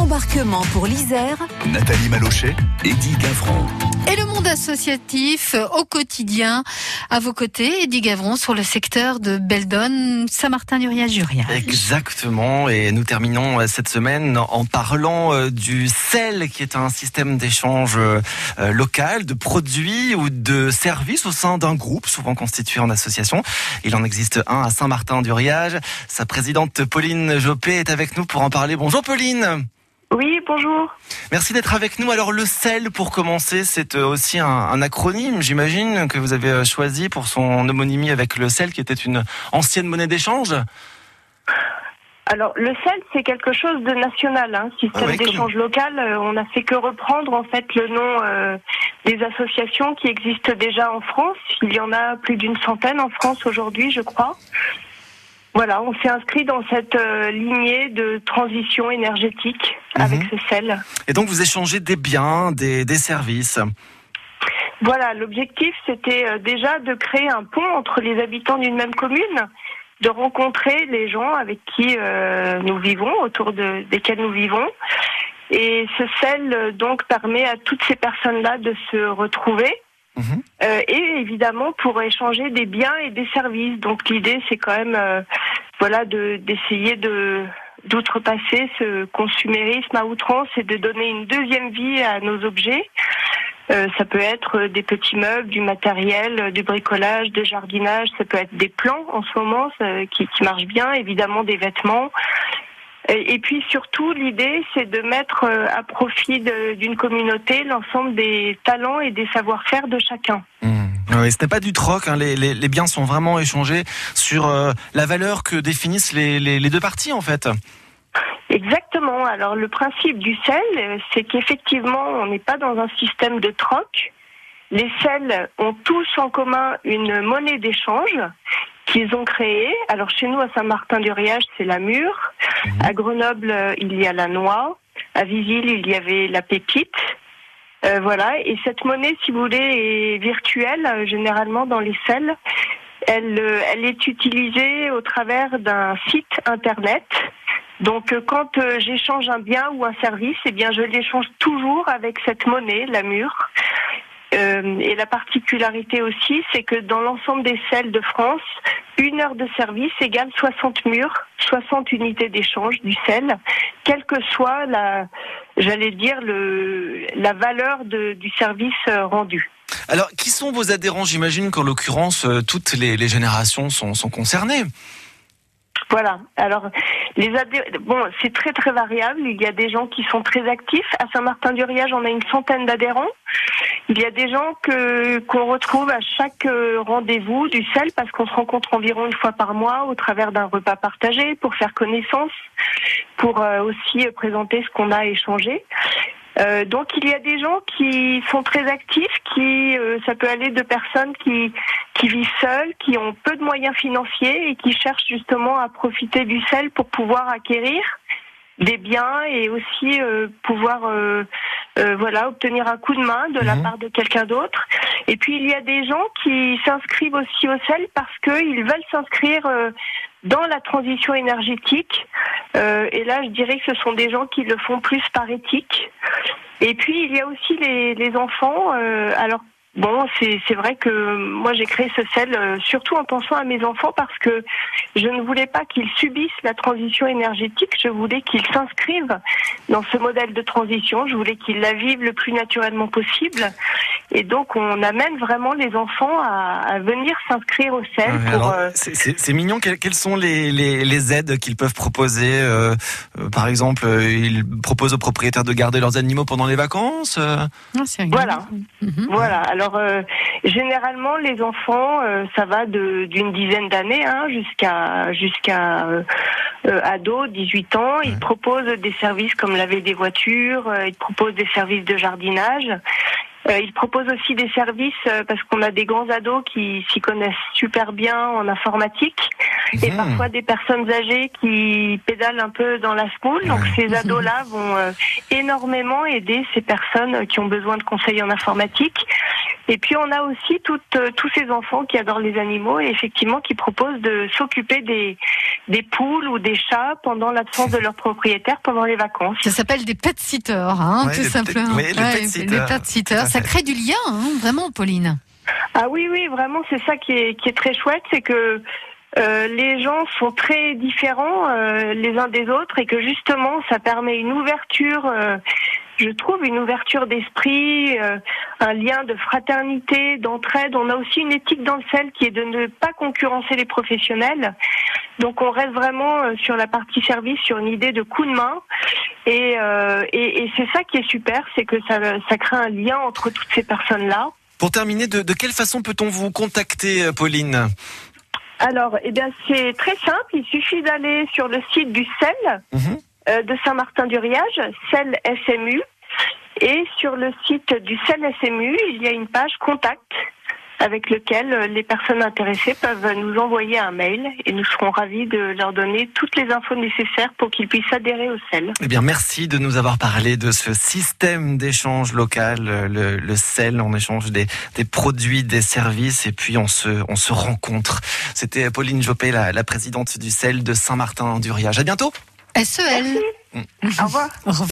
Embarquement pour l'Isère. Nathalie Malochet, Eddie Gavron. Et le monde associatif euh, au quotidien, à vos côtés, Eddie Gavron sur le secteur de Beldon, Saint-Martin-du-Riage-Jurien. Exactement, et nous terminons euh, cette semaine en parlant euh, du CEL, qui est un système d'échange local de produits ou de services au sein d'un groupe, souvent constitué en association. Il en existe un à Saint-Martin-du-Riage. Sa présidente Pauline Jopé est avec nous pour en parler. Bonjour Pauline oui, bonjour. Merci d'être avec nous. Alors le CEL, pour commencer, c'est euh, aussi un, acronyme, j'imagine, que vous avez euh, choisi pour son homonymie avec le CEL, qui était une ancienne monnaie d'échange. Alors le CEL, c'est quelque chose de national, hein, système ah d'échange local. Euh, on n'a fait que reprendre en fait le nom des associations qui existent déjà en France. Il y en a plus d'une centaine en France aujourd'hui, je crois. Voilà, on s'est inscrit dans cette euh, lignée de transition énergétique avec mhm. ce sel. Et donc vous échangez des biens, des, services Voilà, l'objectif c'était euh, déjà de créer un pont entre les habitants d'une même commune, de rencontrer les gens avec qui euh, nous vivons, autour de, desquels nous vivons. Et ce sel donc permet à toutes ces personnes-là de se retrouver Mhm. Euh, et évidemment pour échanger des biens et des services. Donc l'idée c'est quand même euh, voilà de d'essayer de d'outrepasser ce consumérisme à outrance et de donner une deuxième vie à nos objets. Euh, ça peut être des petits meubles, du matériel, du bricolage, du jardinage, ça peut être des plans en ce moment qui, qui marchent bien, évidemment des vêtements, et, puis surtout, l'idée, c'est de mettre euh, à profit d'une communauté l'ensemble des talents et des savoir-faire de chacun. Mmh. Oui, ce n'est pas du troc, hein. les, les, les, biens sont vraiment échangés sur euh, la valeur que définissent les, les, deux parties en fait. Exactement. Alors le principe du sel, c'est qu'effectivement, on n'est pas dans un système de troc. Les sels ont tous en commun une monnaie d'échange qu'ils ont créée. Alors chez nous, à Saint-Martin-du-Riage, c'est la mûre. Mhm. À Grenoble, euh, il y a la noix. À Visil, il y avait la pépite. Euh, voilà. Et cette monnaie, si vous voulez, est virtuelle, euh, généralement dans les selles. Elle, elle est utilisée au travers d'un site internet. Donc, quand j'échange un bien ou un service, eh bien, je l'échange toujours avec cette monnaie, la mûre. Euh, et la particularité aussi, c'est que dans l'ensemble des selles de France, une heure de service égale 60 murs, 60 unités d'échange du sel, quelle que soit la, j'allais dire, le, la valeur du service euh, rendu. Alors, qui sont vos adhérents? J'imagine qu'en l'occurrence, euh, toutes les, générations sont, sont concernées. Voilà. Alors, les bon, c'est très très variable. Il y a des gens qui sont très actifs. À Saint-Martin-du-Riage, on a une centaine d'adhérents. Il y a des gens que qu'on retrouve à chaque euh, rendez-vous du sel parce qu'on se rencontre environ une fois par mois au travers d'un repas partagé pour faire connaissance, pour euh, aussi présenter ce qu'on a échangé. Euh, donc il y a des gens qui sont très actifs, qui ça peut aller de personnes qui qui vivent seules, qui ont peu de moyens financiers et qui cherchent justement à profiter du sel pour pouvoir acquérir des biens et aussi pouvoir euh, voilà, obtenir un coup de main de la mhm. part de quelqu'un d'autre. Et puis il y a des gens qui s'inscrivent aussi au sel parce qu'ils veulent s'inscrire euh, dans la transition énergétique. Euh, et là, je dirais que ce sont des gens qui le font plus par éthique. Et puis il y a aussi les, enfants. alors Bon, c'est vrai que moi j'ai créé ce sel euh, surtout en pensant à mes enfants parce que je ne voulais pas qu'ils subissent la transition énergétique, je voulais qu'ils s'inscrivent dans ce modèle de transition, je voulais qu'ils la vivent le plus naturellement possible. Et donc on amène vraiment les enfants à, venir s'inscrire au sel. Euh, c'est mignon, quelles, sont les, les, les aides qu'ils peuvent proposer euh, Par exemple, ils proposent aux propriétaires de garder leurs animaux pendant les vacances ah, Voilà. Mhm. Voilà. Alors, alors euh, généralement les enfants, euh, ça va d'une dizaine d'années hein, jusqu'à jusqu'à euh, ados, 18 ans. Ils proposent des services comme laver des voitures, ils proposent des services de jardinage. Euh, ils proposent aussi des services parce qu'on a des grands ados qui s'y connaissent super bien en informatique et mhm. parfois des personnes âgées qui pédalent un peu dans la school. Donc ces ados-là vont énormément aider ces personnes qui ont besoin de conseils en informatique. Et puis on a aussi toutes, euh, tous ces enfants qui adorent les animaux et effectivement qui proposent de s'occuper des, des poules ou des chats pendant l'absence de leur propriétaire pendant les vacances. Ça s'appelle des pet sitters, hein, Ouais, tout simplement. oui, les pet sitters. Ça crée du lien, hein, vraiment, Pauline. Ah oui, oui, vraiment, c'est ça qui est, très chouette, c'est que euh, les gens sont très différents euh, les uns des autres et que justement, ça permet une ouverture, euh, je trouve, une ouverture d'esprit, un lien de fraternité, d'entraide. On a aussi une éthique dans le sel qui est de ne pas concurrencer les professionnels. Donc on reste vraiment euh, sur la partie service, sur une idée de coup de main. Et, euh, et, et c'est ça qui est super, c'est que ça, ça crée un lien entre toutes ces personnes-là. Pour terminer, de, de quelle façon peut-on vous contacter, euh, Pauline? Alors, eh bien, c'est très simple. Il suffit d'aller sur le site du CEL Mhm. euh, de Saint-Martin-du-Riage, CEL SMU. Et sur le site du CEL SMU, il y a une page contact avec lequel euh, les personnes intéressées peuvent nous envoyer un mail et nous serons ravis de leur donner toutes les infos nécessaires pour qu'ils puissent adhérer au CEL. Eh bien, merci de nous avoir parlé de ce système d'échange local, euh, le, le sel. On échange des, des produits, des services, et puis on se, on se rencontre. C'était Pauline Jopé, la, la présidente du sel de Saint-Martin-du-Riage. À bientôt. SEL. Au revoir. Au revoir.